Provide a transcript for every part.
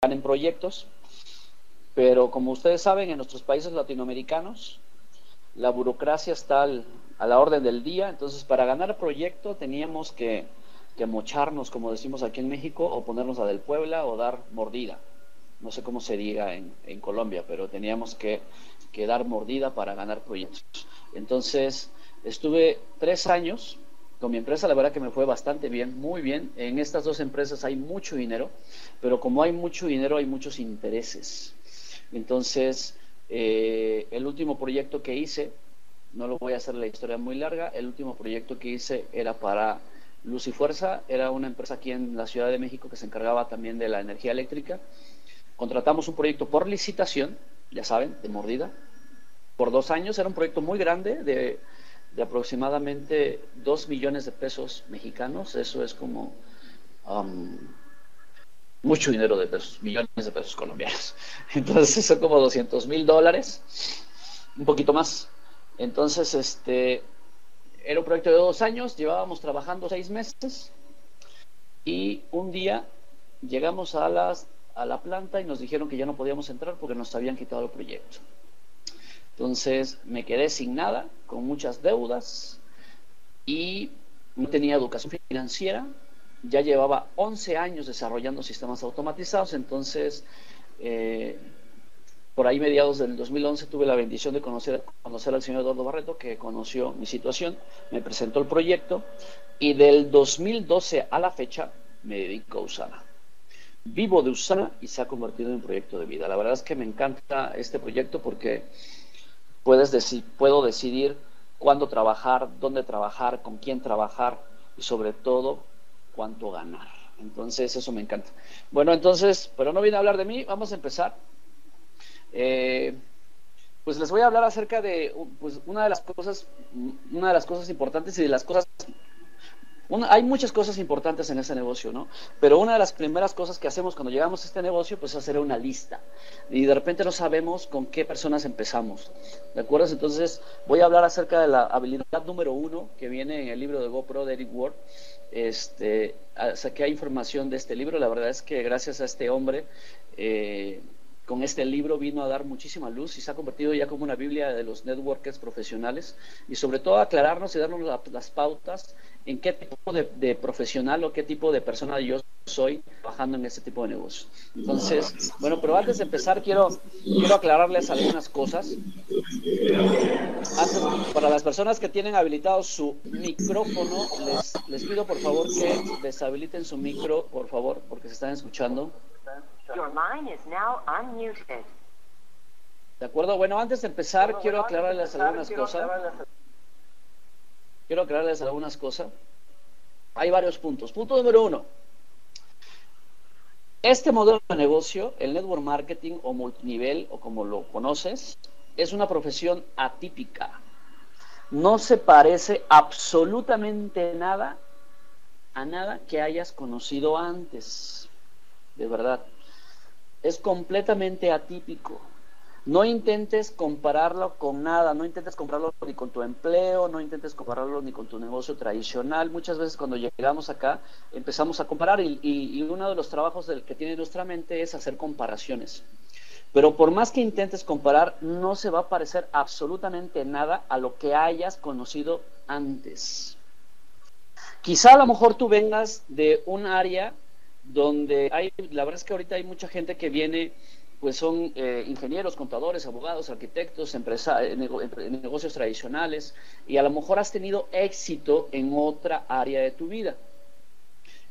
ganen proyectos, pero como ustedes saben, en nuestros países latinoamericanos, la burocracia está a la orden del día, entonces para ganar proyecto teníamos que, mocharnos, como decimos aquí en México, o ponernos a del Puebla o dar mordida. No sé cómo se diga en, Colombia, pero teníamos que, que dar mordida para ganar proyectos. Entonces, estuve tres años con mi empresa, la verdad que me fue bastante bien, muy bien. En estas dos empresas hay mucho dinero, pero como hay mucho dinero hay muchos intereses. Entonces, eh, el último proyecto que hice, no lo voy a hacer la historia muy larga, el último proyecto que hice era para Luz y Fuerza, era una empresa aquí en la Ciudad de México que se encargaba también de la energía eléctrica. Contratamos un proyecto por licitación, ya saben, de mordida, por dos años, era un proyecto muy grande de de aproximadamente 2 millones de pesos mexicanos. Eso es como um, mucho dinero de pesos, millones de pesos colombianos. Entonces son como 200 mil dólares, un poquito más. Entonces, este, era un proyecto de dos años, llevábamos trabajando seis meses y un día llegamos a, las, a la planta y nos dijeron que ya no podíamos entrar porque nos habían quitado el proyecto. Entonces me quedé sin nada, con muchas deudas y no tenía educación financiera. Ya llevaba 11 años desarrollando sistemas automatizados, entonces eh, por ahí mediados del 2011 tuve la bendición de conocer, conocer al señor Eduardo Barreto, que conoció mi situación, me presentó el proyecto y del 2012 a la fecha me dedico a Usana. Vivo de Usana y se ha convertido en un proyecto de vida. La verdad es que me encanta este proyecto porque Puedes puedo decidir cuándo trabajar, dónde trabajar, con quién trabajar y sobre todo cuánto ganar. Entonces eso me encanta. Bueno, entonces, pero no viene a hablar de mí, vamos a empezar. Eh, pues les voy a hablar acerca de pues, una de las cosas, una de las cosas importantes y de las cosas hay muchas cosas importantes en ese negocio, ¿no? Pero una de las primeras cosas que hacemos cuando llegamos a este negocio, pues es hacer una lista. Y de repente no sabemos con qué personas empezamos. ¿De acuerdo? Entonces voy a hablar acerca de la habilidad número uno que viene en el libro de GoPro de Eric Ward. Este, saqué información de este libro. La verdad es que gracias a este hombre, eh, con este libro vino a dar muchísima luz y se ha convertido ya como una Biblia de los networkers profesionales y sobre todo aclararnos y darnos las pautas en qué tipo de, profesional o qué tipo de persona yo soy trabajando en este tipo de negocio. Entonces, bueno, pero antes de empezar quiero, quiero aclararles algunas cosas. para las personas que tienen habilitado su micrófono, les, les pido por favor que deshabiliten su micro, por favor, porque se están escuchando. De acuerdo, bueno, antes de empezar quiero aclararles algunas cosas. Quiero aclararles algunas cosas. Hay varios puntos. Punto número uno. Este modelo de negocio, el network marketing o multinivel o como lo conoces, es una profesión atípica. No se parece absolutamente nada a nada que hayas conocido antes. De verdad es completamente atípico. No intentes compararlo con nada, no intentes compararlo ni con tu empleo, no intentes compararlo ni con tu negocio tradicional. Muchas veces cuando llegamos acá empezamos a comparar y, uno de los trabajos del que tiene nuestra mente es hacer comparaciones. Pero por más que intentes comparar, no se va a parecer absolutamente nada a lo que hayas conocido antes. Quizá a lo mejor tú vengas de un área donde hay, la verdad es que ahorita hay mucha gente que viene, pues son eh, ingenieros, contadores, abogados, arquitectos, empresa, eh, negocios tradicionales, y a lo mejor has tenido éxito en otra área de tu vida.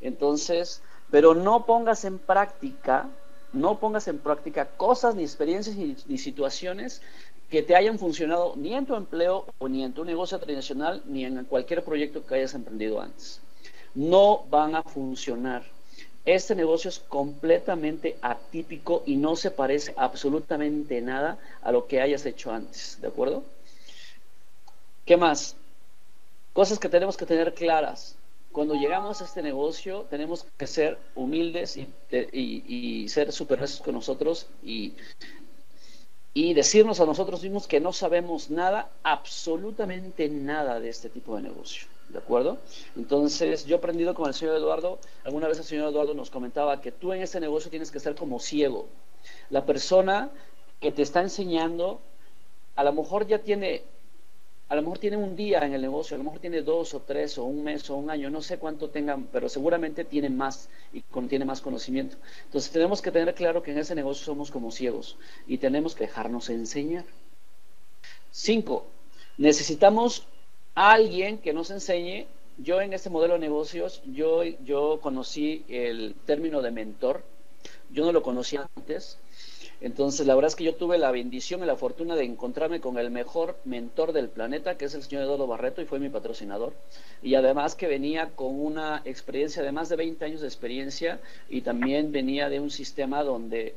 Entonces, pero no pongas en práctica, no pongas en práctica cosas, ni experiencias, ni, ni situaciones que te hayan funcionado ni en tu empleo o ni en tu negocio tradicional, ni en cualquier proyecto que hayas emprendido antes. No van a funcionar. Este negocio es completamente atípico y no se parece absolutamente nada a lo que hayas hecho antes, ¿de acuerdo? ¿Qué más? Cosas que tenemos que tener claras. Cuando llegamos a este negocio tenemos que ser humildes y, ser superhonestos con nosotros y, y decirnos a nosotros mismos que no sabemos nada, absolutamente nada de este tipo de negocio. ¿De acuerdo? Entonces, yo he aprendido con el señor Eduardo, alguna vez el señor Eduardo nos comentaba que tú en este negocio tienes que ser como ciego. La persona que te está enseñando, a lo mejor ya tiene, a lo mejor tiene un día en el negocio, a lo mejor tiene dos o tres o un mes o un año, no sé cuánto tengan, pero seguramente tiene más y tiene más conocimiento. Entonces, tenemos que tener claro que en ese negocio somos como ciegos y tenemos que dejarnos enseñar. Cinco, necesitamos alguien que nos enseñe. Yo en este modelo de negocios, yo, yo conocí el término de mentor, yo no lo conocía antes. Entonces, la verdad es que yo tuve la bendición y la fortuna de encontrarme con el mejor mentor del planeta, que es el señor Eduardo Barreto, y fue mi patrocinador. Y además que venía con una experiencia de más de 20 años de experiencia y también venía de un sistema donde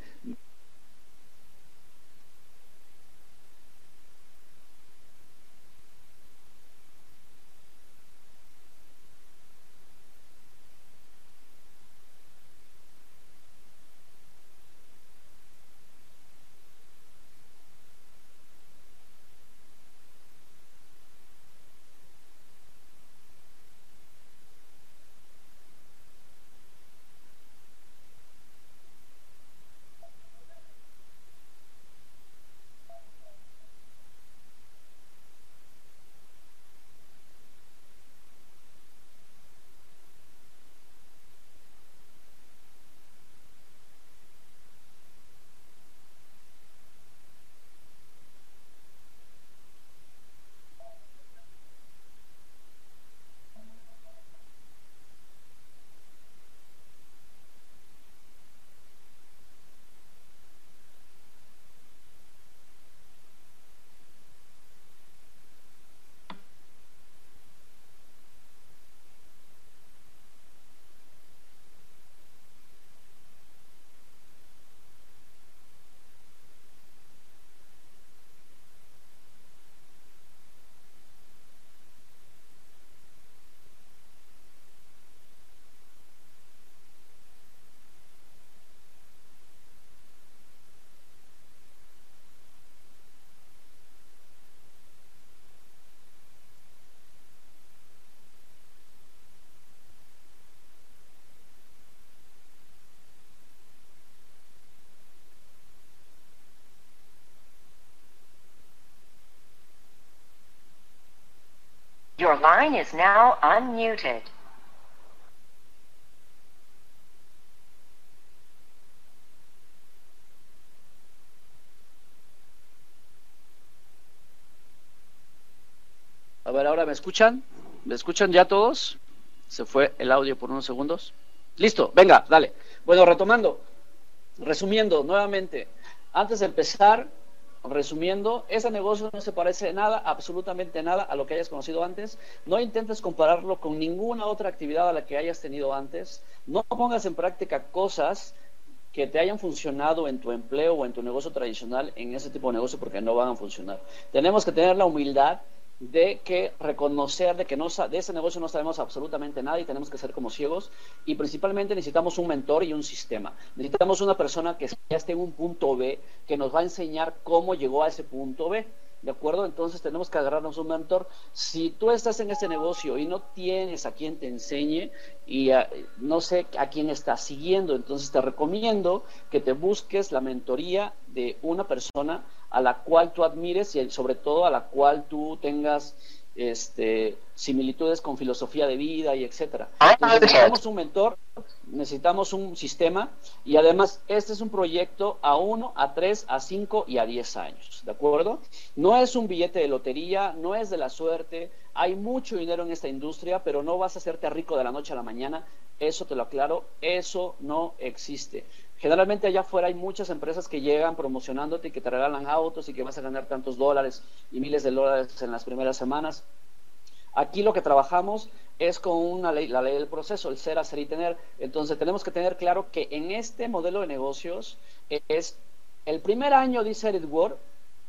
line is now unmuted. A ver, ahora me escuchan. ¿Me escuchan ya todos? Se fue el audio por unos segundos. Listo, venga, dale. Bueno, retomando, resumiendo nuevamente, antes de empezar, Resumiendo, ese negocio no se parece nada, absolutamente nada a lo que hayas conocido antes. No intentes compararlo con ninguna otra actividad a la que hayas tenido antes. No pongas en práctica cosas que te hayan funcionado en tu empleo o en tu negocio tradicional en ese tipo de negocio porque no van a funcionar. Tenemos que tener la humildad de que reconocer de que no, de ese negocio no sabemos absolutamente nada y tenemos que ser como ciegos y principalmente necesitamos un mentor y un sistema. Necesitamos una persona que ya esté en un punto B que nos va a enseñar cómo llegó a ese punto B. ¿De acuerdo? Entonces tenemos que agarrarnos un mentor. Si tú estás en este negocio y no tienes a quien te enseñe y no sé a quién estás siguiendo, entonces te recomiendo que te busques la mentoría de una persona a la cual tú admires y sobre todo a la cual tú tengas este, similitudes con filosofía de vida y etcétera. Ah, necesitamos un mentor, necesitamos un sistema y además este es un proyecto a uno, a tres, a cinco y a diez años, ¿de acuerdo? No es un billete de lotería, no es de la suerte, hay mucho dinero en esta industria, pero no vas a hacerte rico de la noche a la mañana, eso te lo aclaro, eso no existe. Generalmente allá afuera hay muchas empresas que llegan promocionándote y que te regalan autos y que vas a ganar tantos dólares y miles de dólares en las primeras semanas. Aquí lo que trabajamos es con una ley, la ley del proceso, el ser, hacer y tener. Entonces tenemos que tener claro que en este modelo de negocios es el primer año, dice Edith Ward,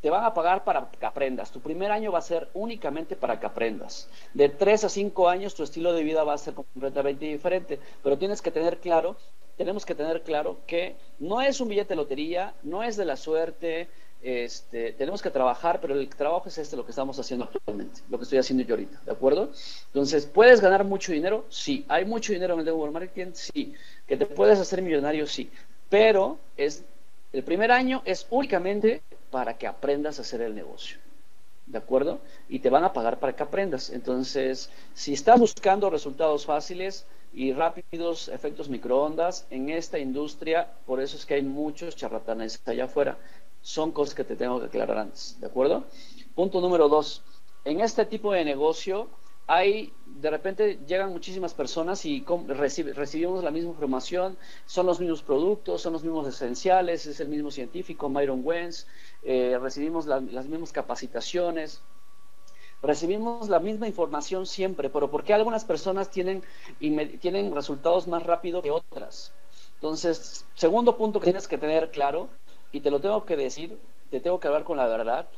te van a pagar para que aprendas. Tu primer año va a ser únicamente para que aprendas. De tres a cinco años tu estilo de vida va a ser completamente diferente, pero tienes que tener claro tenemos que tener claro que no es un billete de lotería, no es de la suerte, este, tenemos que trabajar, pero el trabajo es este, lo que estamos haciendo actualmente, lo que estoy haciendo yo ahorita, ¿de acuerdo? Entonces, ¿puedes ganar mucho dinero? Sí. ¿Hay mucho dinero en el network marketing? Sí. ¿Que te puedes hacer millonario? Sí. Pero es, el primer año es únicamente para que aprendas a hacer el negocio. ¿De acuerdo? Y te van a pagar para que aprendas. Entonces, si estás buscando resultados fáciles y rápidos, efectos microondas, en esta industria, por eso es que hay muchos charlatanes allá afuera son cosas que te tengo que aclarar antes, ¿de acuerdo? Punto número dos. En este tipo de negocio hay, de repente llegan muchísimas personas y recibimos la misma información, son los mismos productos, son los mismos esenciales, es el mismo científico, Myron Wentz, eh, recibimos las mismas capacitaciones, recibimos la misma información siempre, pero ¿por qué algunas personas tienen, tienen resultados más rápido que otras? Entonces, segundo punto que tienes que tener claro y te lo tengo que decir, te tengo que hablar con la verdad,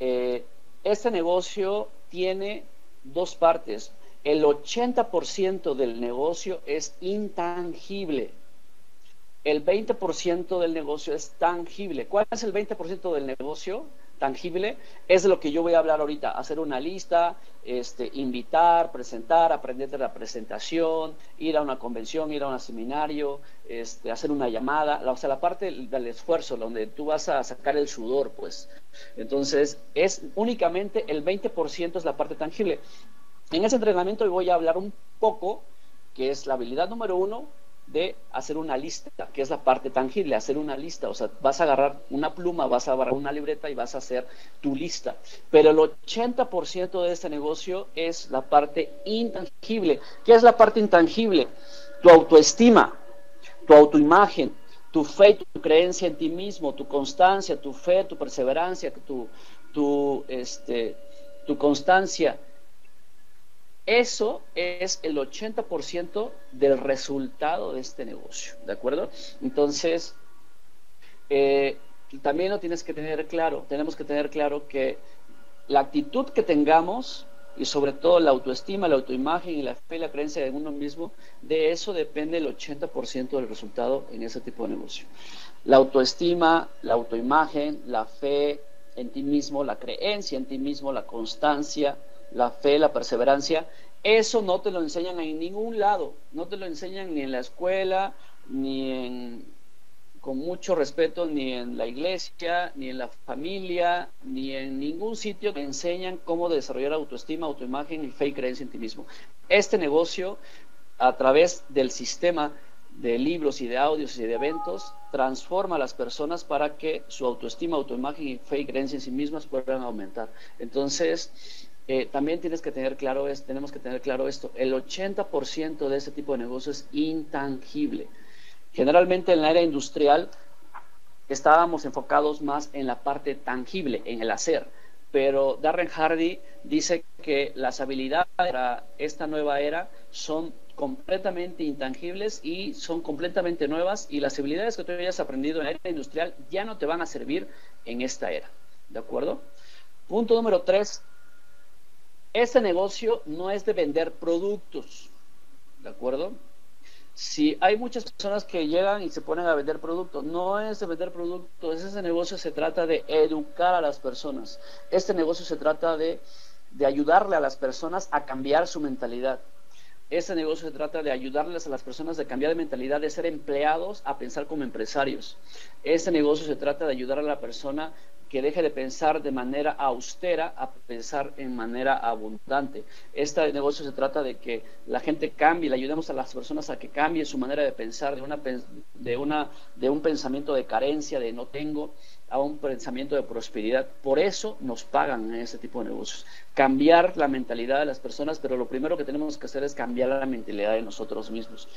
eh, este negocio tiene dos partes. El 80% del negocio es intangible. El 20% del negocio es tangible. ¿Cuál es el 20% del negocio? Tangible, es lo que yo voy a hablar ahorita, hacer una lista, este, invitar, presentar, aprender de la presentación, ir a una convención, ir a un seminario, este, hacer una llamada, o sea, la parte del esfuerzo, donde tú vas a sacar el sudor, pues. Entonces, es únicamente el 20% es la parte tangible. En ese entrenamiento voy a hablar un poco, que es la habilidad número uno, de hacer una lista, que es la parte tangible, hacer una lista. O sea, vas a agarrar una pluma, vas a agarrar una libreta y vas a hacer tu lista. Pero el 80% de este negocio es la parte intangible. ¿Qué es la parte intangible? Tu autoestima, tu autoimagen, tu fe, tu creencia en ti mismo, tu constancia, tu fe, tu perseverancia, tu, tu, este, tu constancia eso es el 80% del resultado de este negocio, ¿de acuerdo? Entonces, eh, también lo tienes que tener claro, tenemos que tener claro que la actitud que tengamos y sobre todo la autoestima, la autoimagen y la fe y la creencia de uno mismo, de eso depende el 80% del resultado en ese tipo de negocio. La autoestima, la autoimagen, la fe en ti mismo, la creencia en ti mismo, la constancia, la fe, la perseverancia, eso no te lo enseñan en ningún lado, no te lo enseñan ni en la escuela, ni en, con mucho respeto, ni en la iglesia, ni en la familia, ni en ningún sitio que enseñan cómo desarrollar autoestima, autoimagen y fe y creencia en ti mismo. Este negocio, a través del sistema de libros y de audios y de eventos, transforma a las personas para que su autoestima, autoimagen y fe y creencia en sí mismas puedan aumentar. Entonces, eh, también tienes que tener claro es, tenemos que tener claro esto, el 80% de este tipo de negocio es intangible. Generalmente en la era industrial estábamos enfocados más en la parte tangible, en el hacer, pero Darren Hardy dice que las habilidades para esta nueva era son completamente intangibles y son completamente nuevas y las habilidades que tú hayas aprendido en la era industrial ya no te van a servir en esta era. ¿De acuerdo? Punto número tres, este negocio no es de vender productos, ¿de acuerdo? Si hay muchas personas que llegan y se ponen a vender productos, no es de vender productos, ese negocio se trata de educar a las personas. Este negocio se trata de, de ayudarle a las personas a cambiar su mentalidad. Este negocio se trata de ayudarles a las personas de cambiar de mentalidad, de ser empleados a pensar como empresarios. Este negocio se trata de ayudar a la persona que deje de pensar de manera austera a pensar en manera abundante. Este negocio se trata de que la gente cambie, le ayudemos a las personas a que cambien su manera de pensar de, una, de, una, de un pensamiento de carencia, de no tengo, a un pensamiento de prosperidad. Por eso nos pagan en ese tipo de negocios. Cambiar la mentalidad de las personas, pero lo primero que tenemos que hacer es cambiar la mentalidad de nosotros mismos.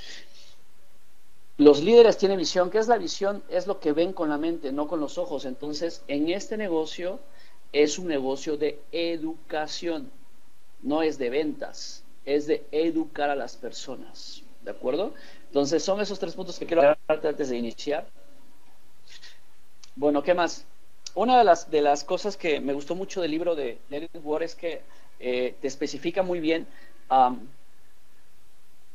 Los líderes tienen visión. ¿Qué es la visión? Es lo que ven con la mente, no con los ojos. Entonces, en este negocio es un negocio de educación, no es de ventas, es de educar a las personas. ¿De acuerdo? Entonces, son esos tres puntos que quiero hablar antes de iniciar. Bueno, ¿qué más? Una de las, de las cosas que me gustó mucho del libro de Eric Ward es que eh, te especifica muy bien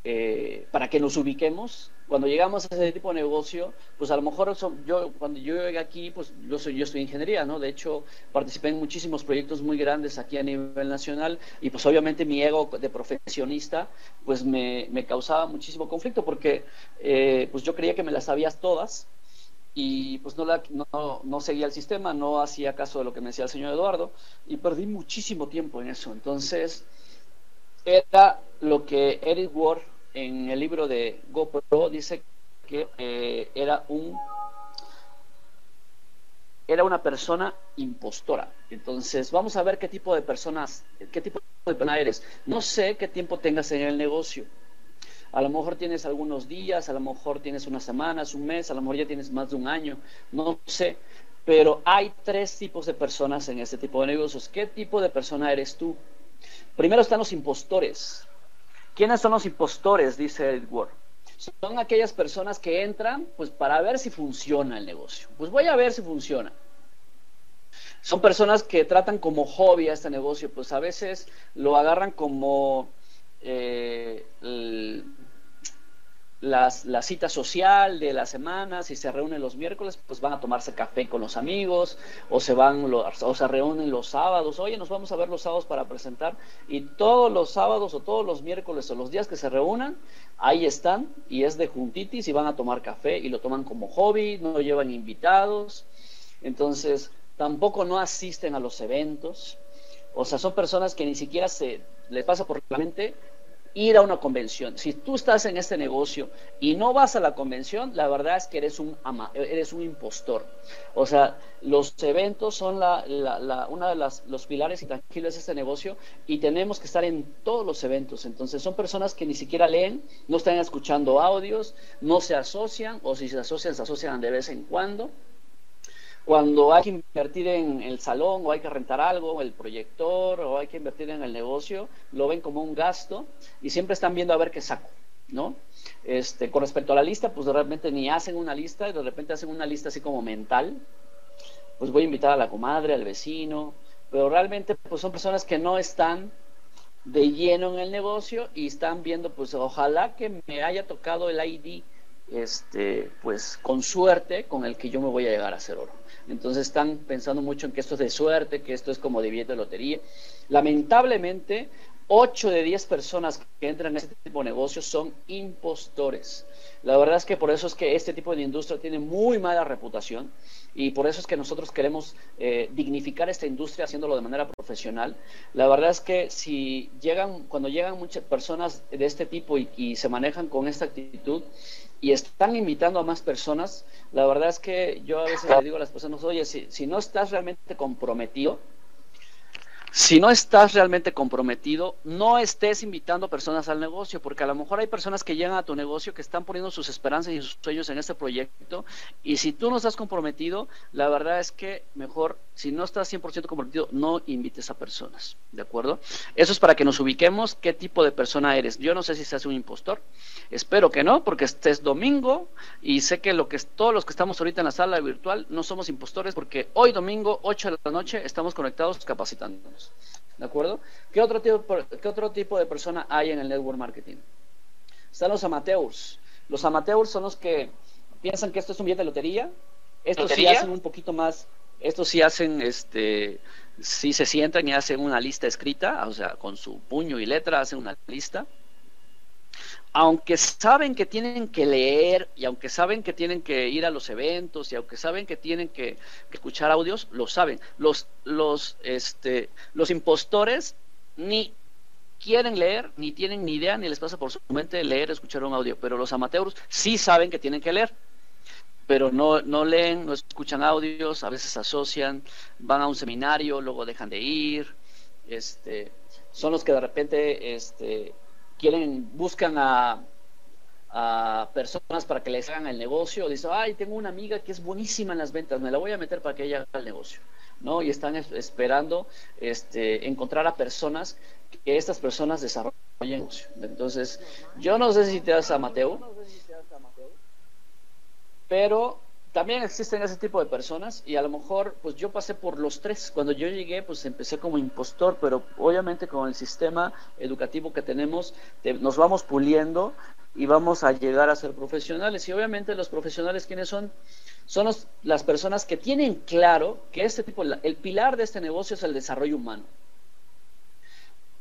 eh, para que nos ubiquemos cuando llegamos a ese tipo de negocio, pues a lo mejor yo cuando yo llegué aquí, pues yo soy yo estoy ingeniería, ¿no? De hecho, participé en muchísimos proyectos muy grandes aquí a nivel nacional y pues obviamente mi ego de profesionista pues me, causaba muchísimo conflicto porque eh, pues yo creía que me las sabías todas y pues no, la, no, no, seguía el sistema, no hacía caso de lo que me decía el señor Eduardo y perdí muchísimo tiempo en eso. Entonces, era lo que Eric Ward en el libro de GoPro dice que eh, era un era una persona impostora. Entonces, vamos a ver qué tipo de personas, qué tipo de persona eres. No sé qué tiempo tengas en el negocio. A lo mejor tienes algunos días, a lo mejor tienes unas semanas, un mes, a lo mejor ya tienes más de un año, no sé. Pero hay tres tipos de personas en este tipo de negocios. ¿Qué tipo de persona eres tú? Primero están los impostores. ¿Quiénes son los impostores? Dice Edward. Son aquellas personas que entran pues para ver si funciona el negocio. Pues voy a ver si funciona. Son personas que tratan como hobby a este negocio, pues a veces lo agarran como eh, las, la cita social de la semana, si se reúnen los miércoles, pues van a tomarse café con los amigos, o se van o se reúnen los sábados, oye, nos vamos a ver los sábados para presentar, y todos los sábados o todos los miércoles o los días que se reúnan, ahí están, y es de juntitis, y van a tomar café, y lo toman como hobby, no llevan invitados, entonces tampoco no asisten a los eventos, o sea, son personas que ni siquiera se les pasa por la mente ir a una convención. Si tú estás en este negocio y no vas a la convención, la verdad es que eres un, eres un impostor. O sea, los eventos son la, la, una de las, los pilares intangibles de este negocio y tenemos que estar en todos los eventos. Entonces, son personas que ni siquiera leen, no están escuchando audios, no se asocian o si se asocian, se asocian de vez en cuando cuando hay que invertir en el salón o hay que rentar algo, el proyector o hay que invertir en el negocio, lo ven como un gasto y siempre están viendo a ver qué saco, ¿no? Este, con respecto a la lista, pues de repente ni hacen una lista y de repente hacen una lista así como mental. Pues voy a invitar a la comadre, al vecino, pero realmente pues son personas que no están de lleno en el negocio y están viendo pues ojalá que me haya tocado el ID este pues con suerte con el que yo me voy a llegar a hacer oro. Entonces están pensando mucho en que esto es de suerte, que esto es como de billete de lotería. Lamentablemente, 8 de 10 personas que entran en este tipo de negocios son impostores. La verdad es que por eso es que este tipo de industria tiene muy mala reputación y por eso es que nosotros queremos eh, dignificar esta industria haciéndolo de manera profesional. La verdad es que si llegan, cuando llegan muchas personas de este tipo y se manejan con esta actitud, y están invitando a más personas, la verdad es que yo a veces le digo a las personas, oye, si, si no estás realmente comprometido, si no estás realmente comprometido, no estés invitando personas al negocio, porque a lo mejor hay personas que llegan a tu negocio que están poniendo sus esperanzas y sus sueños en este proyecto, y si tú no estás comprometido, la verdad es que mejor, si no estás 100% comprometido, no invites a personas, ¿de acuerdo? Eso es para que nos ubiquemos qué tipo de persona eres. Yo no sé si seas un impostor, espero que no, porque este es domingo y sé que, lo que todos los que estamos ahorita en la sala virtual no somos impostores, porque hoy domingo, 8 de la noche, estamos conectados capacitándonos. ¿De acuerdo? ¿Qué otro, tipo, ¿Qué otro tipo de persona hay en el network marketing? Están los amateurs. Los amateurs son los que piensan que esto es un billete de lotería. Estos sí hacen un poquito más, estos sí hacen, este, sí se sientan y hacen una lista escrita, o sea, con su puño y letra hacen una lista aunque saben que tienen que leer y aunque saben que tienen que ir a los eventos y aunque saben que tienen que, escuchar audios, lo saben. Los, los, este, los impostores ni quieren leer, ni tienen ni idea, ni les pasa por su mente leer, escuchar un audio, pero los amateurs sí saben que tienen que leer, pero no, no leen, no escuchan audios, a veces asocian, van a un seminario, luego dejan de ir, este, son los que de repente este, quieren, buscan a, personas para que les hagan el negocio, dicen, ay, tengo una amiga que es buenísima en las ventas, me la voy a meter para que ella haga el negocio, ¿no? Y están esperando este, encontrar a personas que estas personas desarrollen negocio. Entonces, yo no sé si te das a Mateo, pero también existen ese tipo de personas y a lo mejor pues yo pasé por los tres. Cuando yo llegué pues empecé como impostor, pero obviamente con el sistema educativo que tenemos nos vamos puliendo y vamos a llegar a ser profesionales. Y obviamente los profesionales, ¿quiénes son? Son las personas que tienen claro que este tipo, el pilar de este negocio es el desarrollo humano.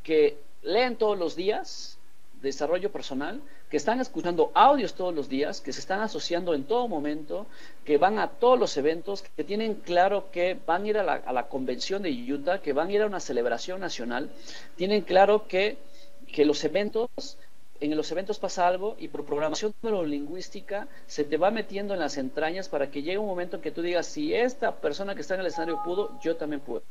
Que leen todos los días, desarrollo personal, que están escuchando audios todos los días, que se están asociando en todo momento, que van a todos los eventos, que tienen claro que van a ir a la, convención de Utah, que van a ir a una celebración nacional, tienen claro que, que los eventos en los eventos pasa algo y por programación neurolingüística se te va metiendo en las entrañas para que llegue un momento en que tú digas, si esta persona que está en el escenario pudo, yo también puedo.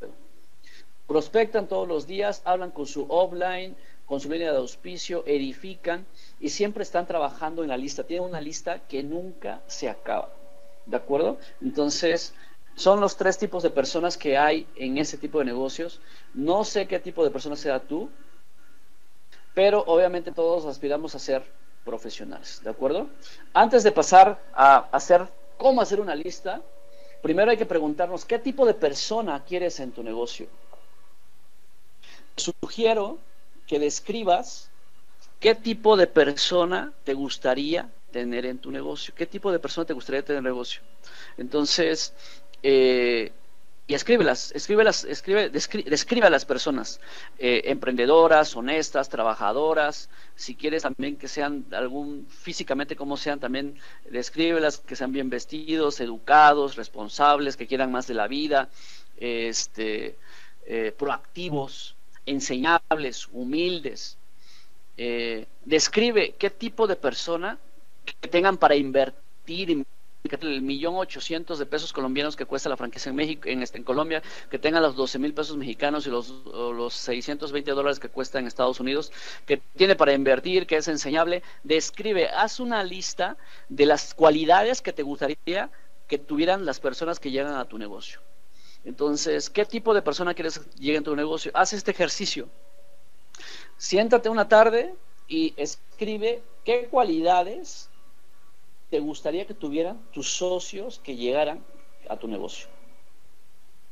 Prospectan todos los días, hablan con su offline, con su línea de auspicio, edifican y siempre están trabajando en la lista. Tienen una lista que nunca se acaba. ¿De acuerdo? Entonces, son los tres tipos de personas que hay en ese tipo de negocios. No sé qué tipo de persona sea tú, pero obviamente todos aspiramos a ser profesionales, ¿de acuerdo? Antes de pasar a hacer cómo hacer una lista, primero hay que preguntarnos qué tipo de persona quieres en tu negocio. Sugiero que describas qué tipo de persona te gustaría tener en tu negocio, qué tipo de persona te gustaría tener en el negocio. Entonces, eh, y escríbelas, escríbelas, escribe, describe, a las personas eh, emprendedoras, honestas, trabajadoras, si quieres también que sean algún físicamente como sean, también descríbelas, que sean bien vestidos, educados, responsables, que quieran más de la vida, este, eh, proactivos, enseñables, humildes. Eh, describe qué tipo de persona que tengan para invertir el millón ochocientos de pesos colombianos que cuesta la franquicia en México, en, este, en Colombia, que tenga los doce mil pesos mexicanos y los, los 620 dólares que cuesta en Estados Unidos, que tiene para invertir, que es enseñable, describe, haz una lista de las cualidades que te gustaría que tuvieran las personas que llegan a tu negocio. Entonces, ¿qué tipo de persona quieres llegue a tu negocio? Haz este ejercicio. Siéntate una tarde y escribe qué cualidades te gustaría que tuvieran tus socios que llegaran a tu negocio?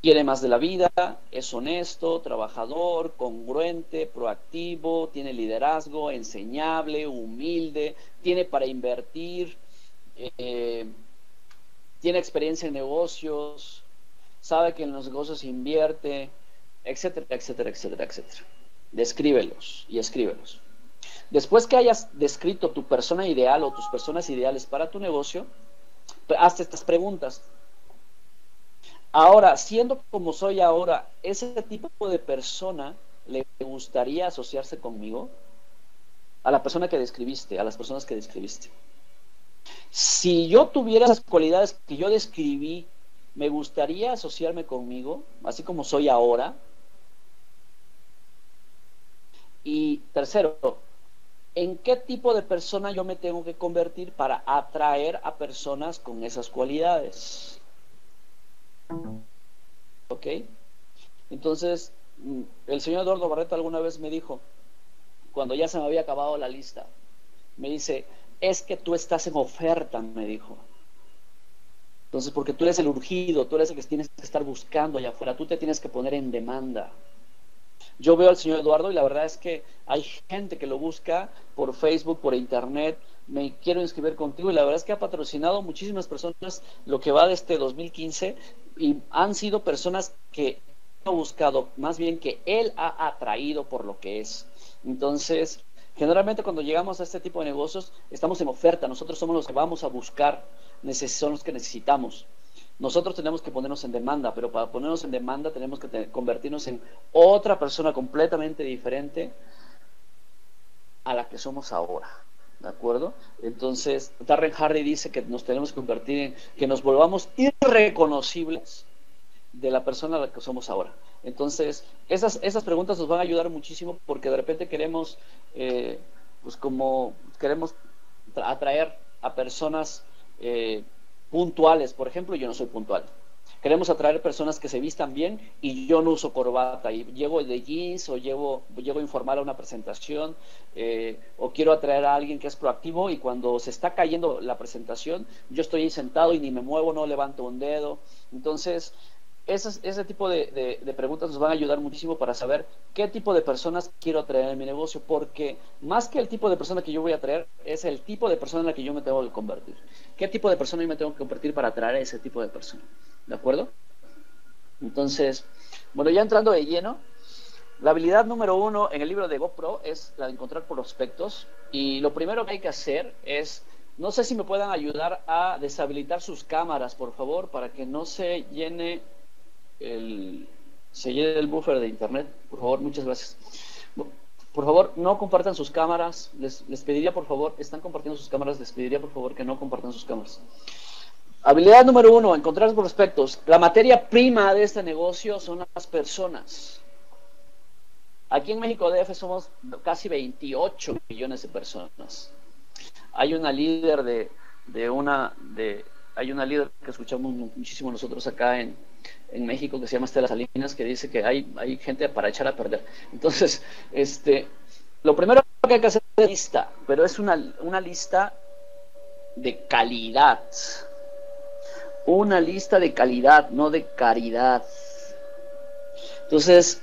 Quiere más de la vida, es honesto, trabajador, congruente, proactivo, tiene liderazgo, enseñable, humilde, tiene para invertir, eh, tiene experiencia en negocios, sabe que en los negocios invierte, etcétera, etcétera, etcétera, etcétera. Descríbelos y escríbelos. Después que hayas descrito tu persona ideal o tus personas ideales para tu negocio, hazte estas preguntas. Ahora, siendo como soy ahora, ¿ese tipo de persona le gustaría asociarse conmigo? A la persona que describiste, a las personas que describiste. Si yo tuviera las cualidades que yo describí, ¿me gustaría asociarme conmigo, así como soy ahora? Y tercero, en qué tipo de persona yo me tengo que convertir para atraer a personas con esas cualidades. ¿Ok? Entonces, mm, el señor Eduardo Barreto alguna vez me dijo, cuando ya se me había acabado la lista, me dice, es que tú estás en oferta, me dijo. Entonces, porque tú eres el urgido, tú eres el que tienes que estar buscando allá afuera, tú te tienes que poner en demanda. Yo veo al señor Eduardo y la verdad es que hay gente que lo busca por Facebook, por internet. Me quiero inscribir contigo y la verdad es que ha patrocinado muchísimas personas lo que va de este 2015 y han sido personas que ha buscado, más bien que él ha atraído por lo que es. Entonces, generalmente cuando llegamos a este tipo de negocios, estamos en oferta, nosotros somos los que vamos a buscar, son los que necesitamos. Nosotros tenemos que ponernos en demanda, pero para ponernos en demanda tenemos que convertirnos en otra persona completamente diferente a la que somos ahora. ¿De acuerdo? Entonces, Darren Hardy dice que nos tenemos que convertir en que nos volvamos irreconocibles de la persona a la que somos ahora. Entonces, esas, esas preguntas nos van a ayudar muchísimo porque de repente queremos, eh, pues como queremos atraer a personas eh, puntuales. Por ejemplo, yo no soy puntual. Queremos atraer personas que se vistan bien y yo no uso corbata y llego de jeans o llevo, llego informal a una presentación eh, o quiero atraer a alguien que es proactivo y cuando se está cayendo la presentación yo estoy ahí sentado y ni me muevo, no levanto un dedo. Entonces, ese, ese tipo de, de, preguntas nos van a ayudar muchísimo para saber qué tipo de personas quiero atraer en mi negocio, porque más que el tipo de persona que yo voy a atraer, es el tipo de persona en la que yo me tengo que convertir. ¿Qué tipo de persona yo me tengo que convertir para atraer a ese tipo de persona? ¿De acuerdo? Entonces, bueno, ya entrando de lleno, la habilidad número uno en el libro de GoPro es la de encontrar prospectos. Y lo primero que hay que hacer es no sé si me puedan ayudar a deshabilitar sus cámaras, por favor, para que no se llene el, el buffer de internet. Por favor, muchas gracias. Por favor, no compartan sus cámaras. Les, les pediría, por favor, están compartiendo sus cámaras, les pediría, por favor, que no compartan sus cámaras. Habilidad número uno, encontrar prospectos. La materia prima de este negocio son las personas. Aquí en México DF somos casi 28 millones de personas. Hay una líder de, de una de hay una líder que escuchamos muchísimo nosotros acá en, en México que se llama Estela Salinas, que dice que hay, hay gente para echar a perder. Entonces, este, lo primero que hay que hacer es una lista, pero es una, una lista de calidad. Una lista de calidad, no de caridad. Entonces,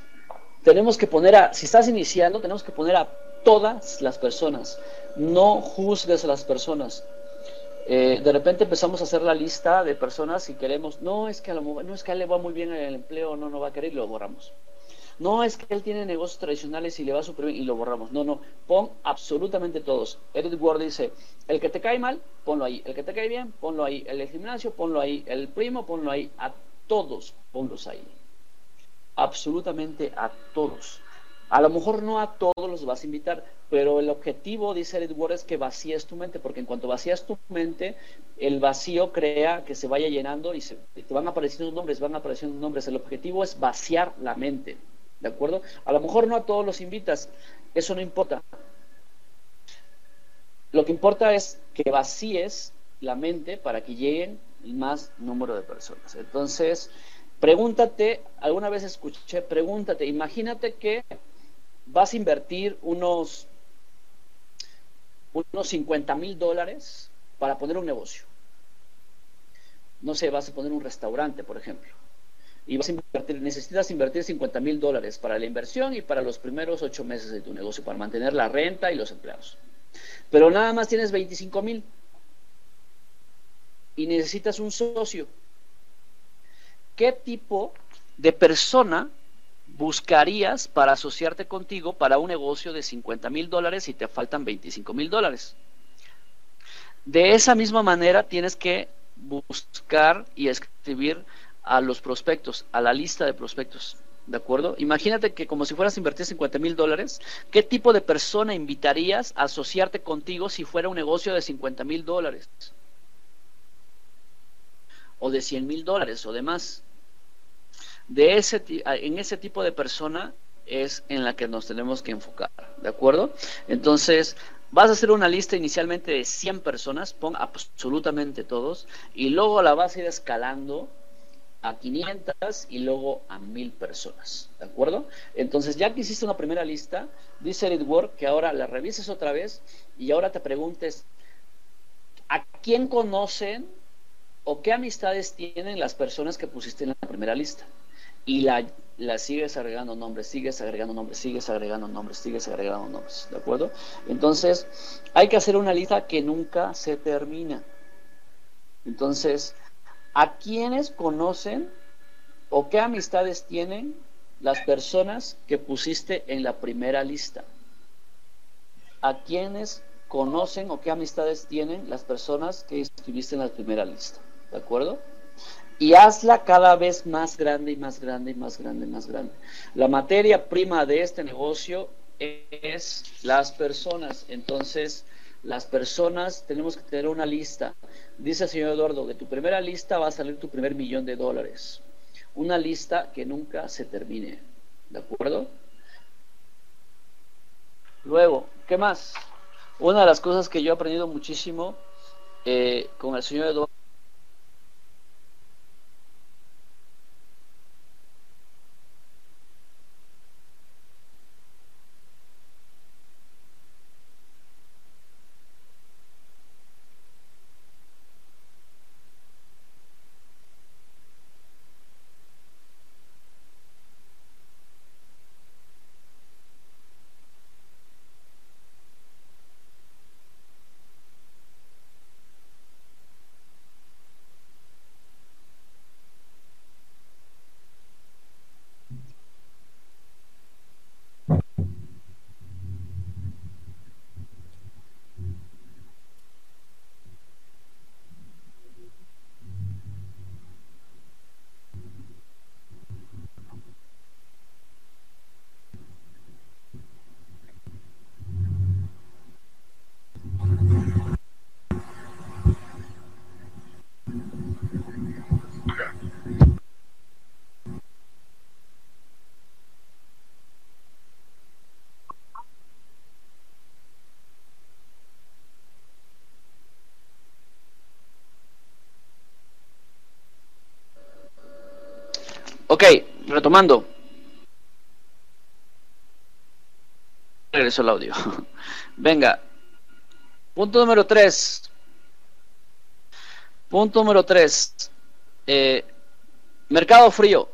tenemos que poner a, si estás iniciando, tenemos que poner a todas las personas. No juzgues a las personas. Eh, de repente empezamos a hacer la lista de personas y queremos, no es que a lo, no es que a él le va muy bien en el empleo, no, no va a querer y lo borramos. No es que él tiene negocios tradicionales y le va súper bien y lo borramos. No, no, pon absolutamente todos. Edward Ward dice, el que te cae mal, ponlo ahí. El que te cae bien, ponlo ahí. El del gimnasio, ponlo ahí. El primo, ponlo ahí. A todos, ponlos ahí. Absolutamente a todos. A lo mejor no a todos los vas a invitar, pero el objetivo, dice Edward, es que vacíes tu mente, porque en cuanto vacías tu mente, el vacío crea que se vaya llenando y, se, te van apareciendo nombres, van apareciendo nombres. El objetivo es vaciar la mente, ¿de acuerdo? A lo mejor no a todos los invitas, eso no importa. Lo que importa es que vacíes la mente para que lleguen más número de personas. Entonces, pregúntate, alguna vez escuché, pregúntate, imagínate que vas a invertir unos, unos 50 mil dólares para poner un negocio. No sé, vas a poner un restaurante, por ejemplo. Y vas a invertir, necesitas invertir 50 mil dólares para la inversión y para los primeros ocho meses de tu negocio, para mantener la renta y los empleados. Pero nada más tienes 25 mil y necesitas un socio. ¿Qué tipo de persona buscarías para asociarte contigo para un negocio de 50 mil dólares y te faltan 25 mil dólares. De esa misma manera tienes que buscar y escribir a los prospectos, a la lista de prospectos. ¿De acuerdo? Imagínate que como si fueras a invertir 50 mil dólares, ¿qué tipo de persona invitarías a asociarte contigo si fuera un negocio de 50 mil dólares? O de 100 mil dólares o demás de ese, en ese tipo de persona es en la que nos tenemos que enfocar, ¿de acuerdo? Entonces, vas a hacer una lista inicialmente de 100 personas, pon absolutamente todos, y luego la vas a ir escalando a 500 y luego a 1000 personas, ¿de acuerdo? Entonces, ya que hiciste una primera lista, dice Edward que ahora la revises otra vez y ahora te preguntes, ¿a quién conocen o qué amistades tienen las personas que pusiste en la primera lista? Y la, la sigues agregando nombres, sigues agregando nombres, sigues agregando nombres, sigues agregando nombres, ¿de acuerdo? Entonces, hay que hacer una lista que nunca se termina. Entonces, ¿a quiénes conocen o qué amistades tienen las personas que pusiste en la primera lista? ¿A quiénes conocen o qué amistades tienen las personas que escribiste en la primera lista? ¿De acuerdo? Y hazla cada vez más grande y más grande y más grande y más grande. La materia prima de este negocio es las personas. Entonces, las personas tenemos que tener una lista. Dice el señor Eduardo, de tu primera lista va a salir tu primer millón de dólares. Una lista que nunca se termine. ¿De acuerdo? Luego, ¿qué más? Una de las cosas que yo he aprendido muchísimo eh, con el señor Eduardo retomando. Regreso el audio. Venga. Punto número tres. Punto número tres. Eh, mercado frío.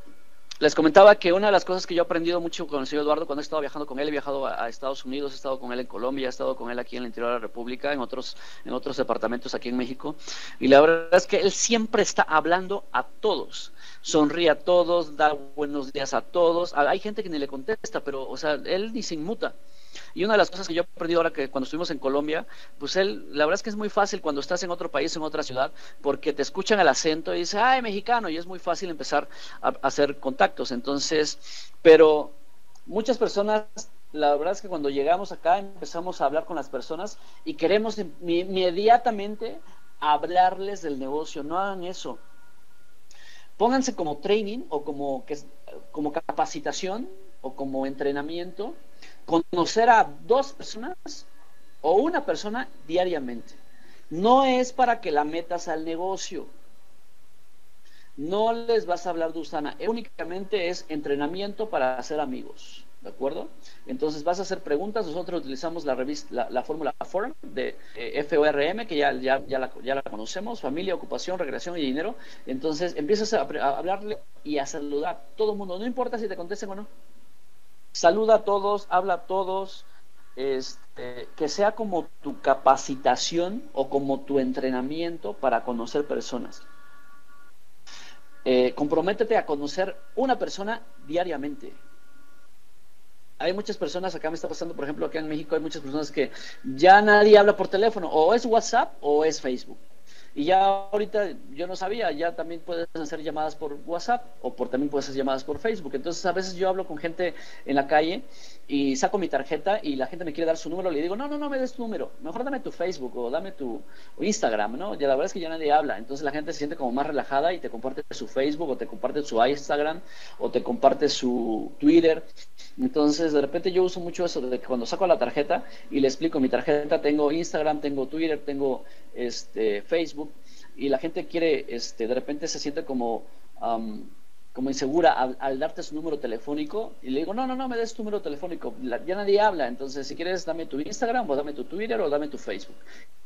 Les comentaba que una de las cosas que yo he aprendido mucho con el señor Eduardo cuando he estado viajando con él, he viajado a, Estados Unidos, he estado con él en Colombia, he estado con él aquí en el interior de la República, en otros, en otros departamentos aquí en México, y la verdad es que él siempre está hablando a todos, sonríe a todos, da buenos días a todos, hay gente que ni le contesta, pero, o sea, él ni se inmuta. Y una de las cosas que yo he aprendido ahora que cuando estuvimos en Colombia, pues él, la verdad es que es muy fácil cuando estás en otro país, en otra ciudad, porque te escuchan el acento y dices, ay, mexicano, y es muy fácil empezar a, hacer contactos. Entonces, pero muchas personas la verdad es que cuando llegamos acá empezamos a hablar con las personas y queremos inmediatamente hablarles del negocio. No hagan eso. Pónganse como training o como, como capacitación o como entrenamiento conocer a dos personas o una persona diariamente. No es para que la metas al negocio. No les vas a hablar de Usana. Únicamente es entrenamiento para hacer amigos. ¿De acuerdo? Entonces vas a hacer preguntas. Nosotros utilizamos la fórmula FORM de eh, FORM, que ya, ya, ya, la, conocemos: familia, ocupación, recreación y dinero. Entonces empiezas a, a hablarle y a saludar a todo el mundo. No importa si te contesten o no saluda a todos, habla a todos, este, que sea como tu capacitación o como tu entrenamiento para conocer personas. Eh, comprométete a conocer una persona diariamente. Hay muchas personas, acá me está pasando, por ejemplo, acá en México hay muchas personas que ya nadie habla por teléfono, o es WhatsApp o es Facebook. Y ya ahorita yo no sabía, ya también puedes hacer llamadas por WhatsApp o por también puedes hacer llamadas por Facebook. Entonces a veces yo hablo con gente en la calle y saco mi tarjeta y la gente me quiere dar su número, le digo, no, no, no me des tu número, mejor dame tu Facebook o dame tu Instagram, ¿no? Ya la verdad es que ya nadie habla, entonces la gente se siente como más relajada y te comparte su Facebook o te comparte su Instagram o te comparte su Twitter. Entonces de repente yo uso mucho eso de que cuando saco la tarjeta y le explico mi tarjeta, tengo Instagram, tengo Twitter, tengo este Facebook y la gente quiere, este, de repente se siente como como insegura al, darte su número telefónico y le digo, no, no, no me des tu número telefónico, ya nadie habla, entonces si quieres dame tu Instagram o dame tu Twitter o dame tu Facebook.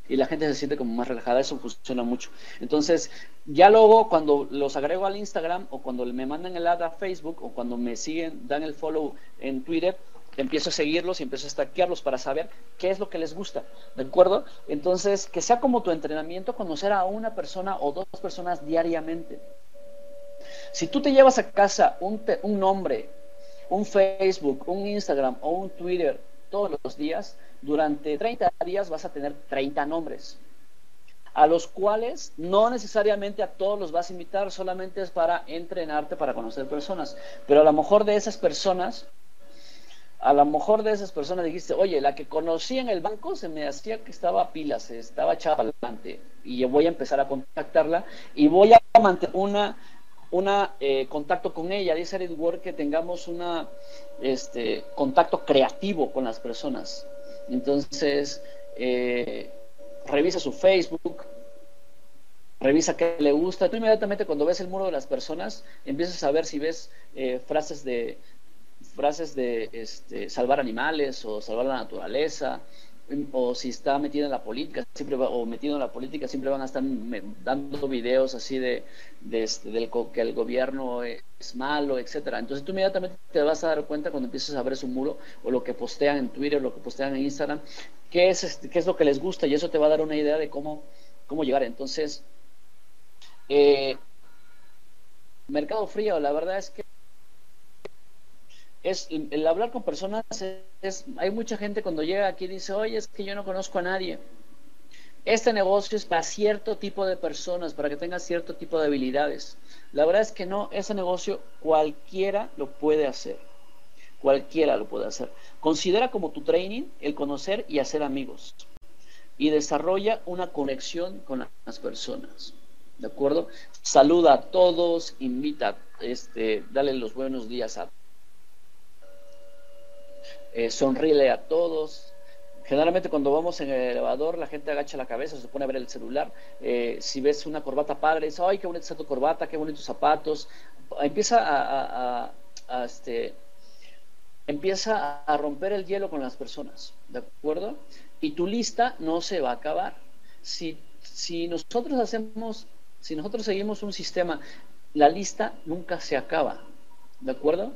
Y la gente se siente como más relajada, eso funciona mucho. Entonces, ya luego cuando los agrego al Instagram o cuando me mandan el ad a Facebook o cuando me siguen, dan el follow en Twitter, empiezo a seguirlos y empiezo a stackearlos para saber qué es lo que les gusta, ¿de acuerdo? Entonces, que sea como tu entrenamiento conocer a una persona o dos personas diariamente. Si tú te llevas a casa un, un nombre, un Facebook, un Instagram o un Twitter todos los días, durante 30 días vas a tener 30 nombres, a los cuales no necesariamente a todos los vas a invitar, solamente es para entrenarte, para conocer personas. Pero a lo mejor de esas personas, a lo mejor de esas personas dijiste, oye, la que conocí en el banco se me hacía que estaba pilas, estaba echada adelante, y yo voy a empezar a contactarla y voy a mantener una una eh, contacto con ella, dice Eric Ward que tengamos una este contacto creativo con las personas. Entonces, eh, revisa su Facebook, revisa qué le gusta. Tú inmediatamente cuando ves el muro de las personas, empiezas a ver si ves eh, frases de frases de este, salvar animales o salvar la naturaleza, o si está metido en la política siempre o metido en la política siempre van a estar dando videos así de, este, del que el gobierno es malo etcétera. Entonces tú inmediatamente te vas a dar cuenta cuando empiezas a ver su muro o lo que postean en Twitter lo que postean en Instagram qué es este, qué es lo que les gusta y eso te va a dar una idea de cómo cómo llegar. Entonces eh, mercado frío la verdad es que es el hablar con personas es, hay mucha gente cuando llega aquí dice oye es que yo no conozco a nadie este negocio es para cierto tipo de personas para que tengan cierto tipo de habilidades. La verdad es que no ese negocio cualquiera lo puede hacer. Cualquiera lo puede hacer. Considera como tu training el conocer y hacer amigos. Y desarrolla una conexión con las personas. ¿de acuerdo? Saluda a todos, invita, este, dale los buenos días a eh, sonríele a todos, Generalmente cuando vamos en el elevador la gente agacha la cabeza, se pone a ver el celular. Eh, si ves una corbata padre, dice, ay, qué bonita está tu corbata, qué bonitos zapatos. Empieza a, este, empieza a romper el hielo con las personas, ¿de acuerdo? Y tu lista no se va a acabar. Si, si nosotros hacemos, si nosotros seguimos un sistema, la lista nunca se acaba, ¿de acuerdo?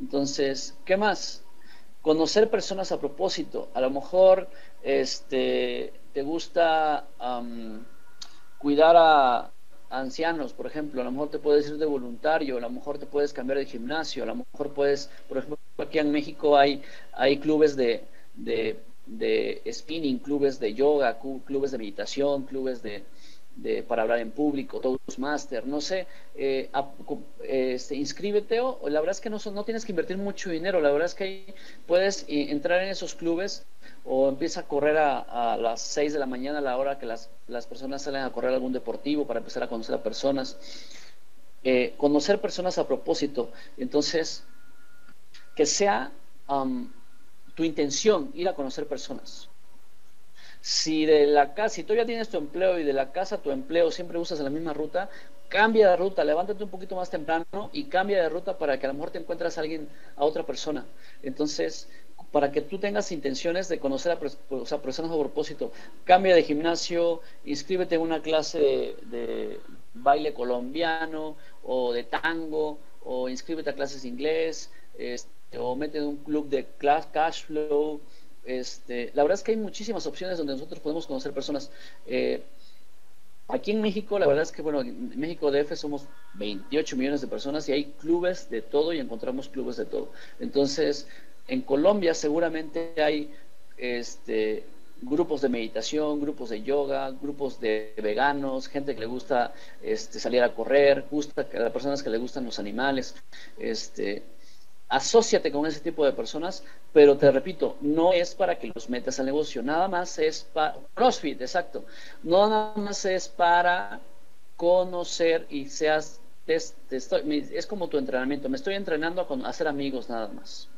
Entonces, ¿qué más? Conocer personas a propósito. A lo mejor este, te gusta cuidar a, ancianos, por ejemplo. A lo mejor te puedes ir de voluntario, a lo mejor te puedes cambiar de gimnasio, a lo mejor puedes, por ejemplo, aquí en México hay, hay clubes de, de, de spinning, clubes de yoga, clubes de meditación, clubes de, de, para hablar en público, Toastmaster, no sé, eh, este, inscríbete o la verdad es que no, no tienes que invertir mucho dinero, la verdad es que puedes eh, entrar en esos clubes o empieza a correr a, las 6 de la mañana a la hora que las, las, personas salen a correr algún deportivo para empezar a conocer a personas. Eh, conocer personas a propósito, entonces, que sea tu intención ir a conocer personas. Si de la casa, si ya tienes tu empleo y de la casa a tu empleo siempre usas la misma ruta, cambia de ruta, levántate un poquito más temprano y cambia de ruta para que a lo mejor te encuentres a alguien, a otra persona. Entonces, para que tú tengas intenciones de conocer a, personas a propósito, cambia de gimnasio, inscríbete en una clase de, de baile colombiano o de tango, o inscríbete a clases de inglés, este, o mete en un club de class, cash flow, este, la verdad es que hay muchísimas opciones donde nosotros podemos conocer personas. Eh, aquí en México, la verdad es que, bueno, en México DF somos 28 millones de personas y hay clubes de todo y encontramos clubes de todo. Entonces, en Colombia seguramente hay este, grupos de meditación, grupos de yoga, grupos de veganos, gente que le gusta este, salir a correr, gusta, a las personas que le gustan los animales. Este, asóciate con ese tipo de personas, pero te repito, no es para que los metas al negocio, nada más es para CrossFit, exacto, no nada más es para conocer y seas, es como tu entrenamiento, me estoy entrenando a, a hacer amigos nada más.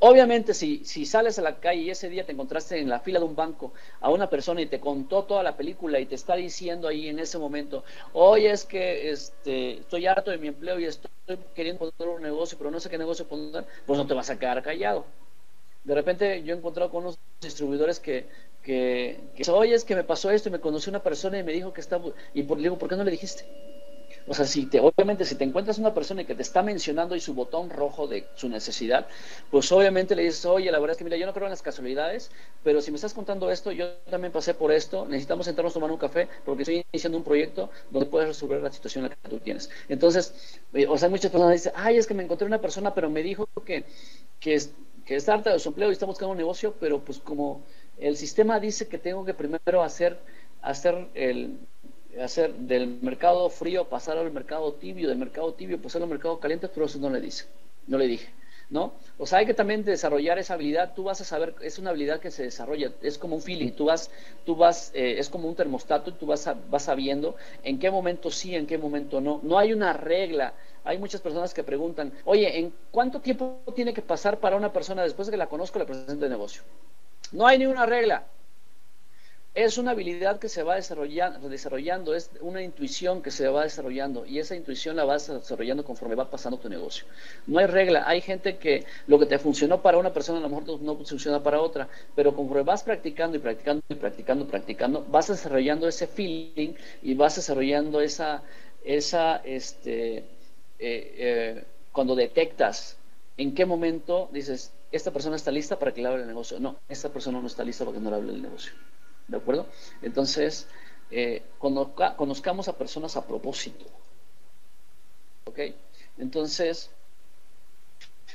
Obviamente, si, sales a la calle y ese día te encontraste en la fila de un banco a una persona y te contó toda la película y te está diciendo ahí en ese momento, oye, es que este, estoy harto de mi empleo y estoy queriendo poner un negocio, pero no sé qué negocio poner, pues no te vas a quedar callado. De repente yo he encontrado con unos distribuidores que, que, que oye, es que me pasó esto y me conoció una persona y me dijo que está... Y por, le digo, ¿por qué no le dijiste? O sea, si te, obviamente si te encuentras una persona que te está mencionando y su botón rojo de su necesidad, pues obviamente le dices, oye, la verdad es que mira, yo no creo en las casualidades, pero si me estás contando esto, yo también pasé por esto, necesitamos sentarnos a tomar un café porque estoy iniciando un proyecto donde puedes resolver la situación que tú tienes. Entonces, eh, o sea, muchas personas dicen, ay, es que me encontré una persona, pero me dijo que, que, es, que está harta de su empleo y está buscando un negocio, pero pues como el sistema dice que tengo que primero hacer, hacer el hacer del mercado frío pasar al mercado tibio, del mercado tibio pasar al mercado caliente, pero eso no le dice, no le dije, ¿no? O sea, hay que también desarrollar esa habilidad, tú vas a saber, es una habilidad que se desarrolla, es como un feeling, tú vas, tú vas, eh, es como un termostato, tú vas, vas sabiendo en qué momento sí, en qué momento no, no hay una regla, hay muchas personas que preguntan, oye, ¿en cuánto tiempo tiene que pasar para una persona después de que la conozco le presente el negocio? No hay ni una regla, es una habilidad que se va desarrollando, es una intuición que se va desarrollando y esa intuición la vas desarrollando conforme va pasando tu negocio. No hay regla, hay gente que lo que te funcionó para una persona a lo mejor no funciona para otra, pero conforme vas practicando y practicando y practicando, practicando, vas desarrollando ese feeling y vas desarrollando esa, esa, este, eh, eh, cuando detectas en qué momento dices, esta persona está lista para que le hable el negocio. No, esta persona no está lista para que no le hable el negocio. ¿De acuerdo? Entonces, eh, conozcamos a personas a propósito. ¿Ok? Entonces,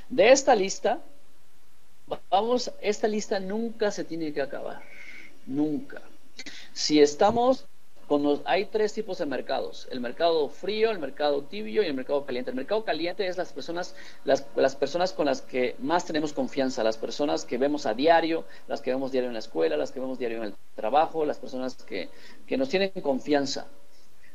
de esta lista, vamos, esta lista nunca se tiene que acabar. Nunca. Si estamos hay tres tipos de mercados, el mercado frío, el mercado tibio y el mercado caliente. El mercado caliente es las personas, las, las, personas con las que más tenemos confianza, las personas que vemos a diario, las que vemos diario en la escuela, las que vemos diario en el trabajo, las personas que, que nos tienen confianza.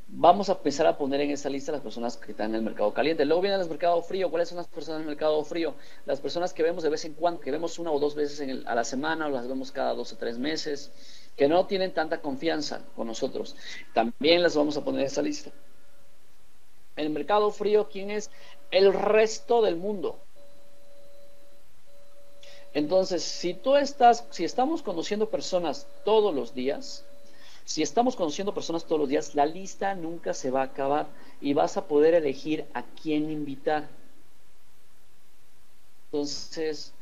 vamos a empezar a poner en esa lista las personas que están en el mercado caliente. Luego vienen el mercado frío. ¿Cuáles son las personas en el mercado frío? Las personas que vemos de vez en cuando, que vemos una o dos veces a la semana o las vemos cada dos o tres meses, que no tienen tanta confianza con nosotros. También las vamos a poner en esa lista. El mercado frío, ¿quién es? El resto del mundo. Entonces, si tú estás, si estamos conociendo personas todos los días, si estamos conociendo personas todos los días, la lista nunca se va a acabar y vas a poder elegir a quién invitar. Entonces,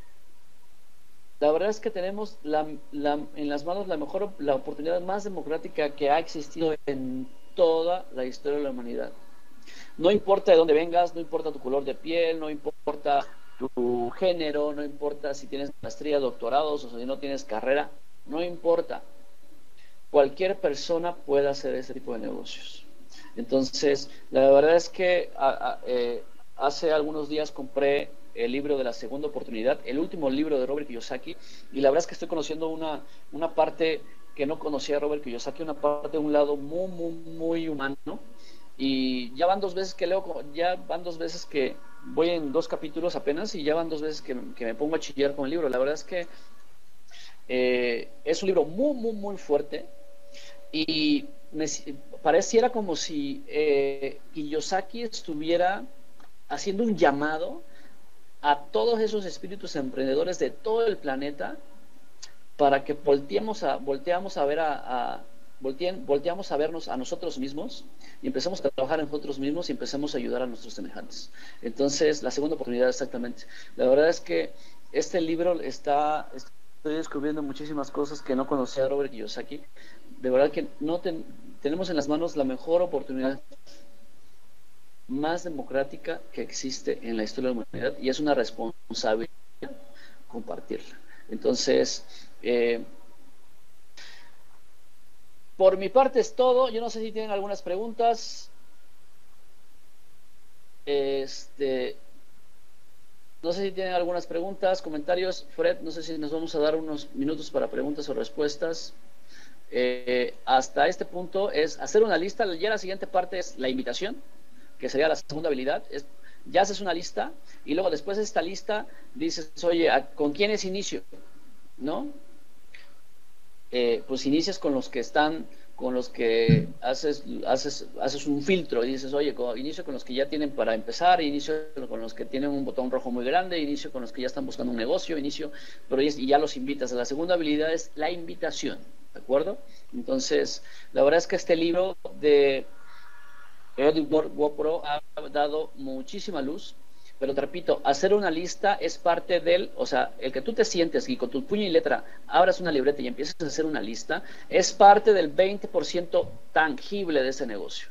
la verdad es que tenemos en las manos la mejor, la oportunidad más democrática que ha existido en toda la historia de la humanidad. No importa de dónde vengas, no importa tu color de piel, no importa tu género, no importa si tienes maestría, doctorados o si no tienes carrera, no importa cualquier persona puede hacer ese tipo de negocios. Entonces, la verdad es que eh, hace algunos días compré el libro de la segunda oportunidad, el último libro de Robert Kiyosaki, y la verdad es que estoy conociendo una, una parte que no conocía Robert Kiyosaki, una parte un lado muy, muy, muy humano, y ya van dos veces que leo, ya van dos veces que voy en dos capítulos apenas, y ya van dos veces que, que me pongo a chillar con el libro. La verdad es que eh, es un libro muy, muy, muy fuerte y pareciera como si eh, Kiyosaki estuviera haciendo un llamado a todos esos espíritus emprendedores de todo el planeta para que volteemos a, volteamos a ver a, volteamos a vernos a nosotros mismos y empecemos a trabajar en nosotros mismos y empecemos a ayudar a nuestros semejantes. Entonces, la segunda oportunidad exactamente. La verdad es que este libro está, estoy descubriendo muchísimas cosas que no conocía Robert Kiyosaki. De verdad que no tenemos en las manos la mejor oportunidad más democrática que existe en la historia de la humanidad y es una responsabilidad compartirla. Entonces, eh, por mi parte es todo. Yo no sé si tienen algunas preguntas. Este, no sé si tienen algunas preguntas, comentarios. Fred, no sé si nos vamos a dar unos minutos para preguntas o respuestas. Eh, hasta este punto es hacer una lista. Ya la siguiente parte es la invitación, que sería la segunda habilidad. Es, ya haces una lista y luego después de esta lista dices, oye, ¿con quiénes inicio? ¿No? Eh, pues inicias con los que están con los que haces, haces, haces un filtro y dices, oye, inicio con los que ya tienen para empezar, inicio con los que tienen un botón rojo muy grande, inicio con los que ya están buscando un negocio, inicio, pero y ya los invitas. La segunda habilidad es la invitación, ¿de acuerdo? Entonces, la verdad es que este libro de Edward Wopro ha dado muchísima luz pero te repito, hacer una lista es parte del, o sea, el que tú te sientes y con tu puño y letra abras una libreta y empieces a hacer una lista, es parte del 20% tangible de ese negocio.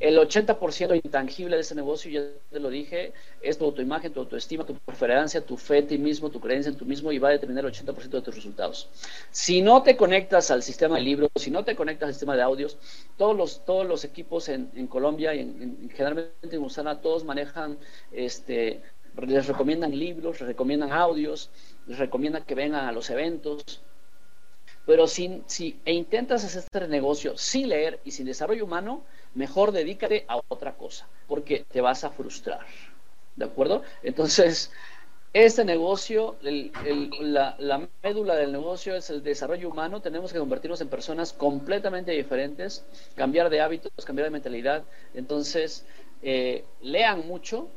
El 80% intangible de ese negocio, ya te lo dije, es tu autoimagen, tu autoestima, tu preferencia, tu fe en ti mismo, tu creencia en ti mismo y va a determinar el 80% de tus resultados. Si no te conectas al sistema de libros, si no te conectas al sistema de audios, todos los, todos los equipos en, Colombia y en, generalmente en Usana, todos manejan, este, les recomiendan libros, les recomiendan audios, les recomiendan que vengan a los eventos, pero si, si e intentas hacer este negocio sin leer y sin desarrollo humano, mejor dedícate a otra cosa, porque te vas a frustrar. ¿De acuerdo? Entonces, este negocio, la, la, médula del negocio es el desarrollo humano. Tenemos que convertirnos en personas completamente diferentes, cambiar de hábitos, cambiar de mentalidad. Entonces, eh, lean mucho,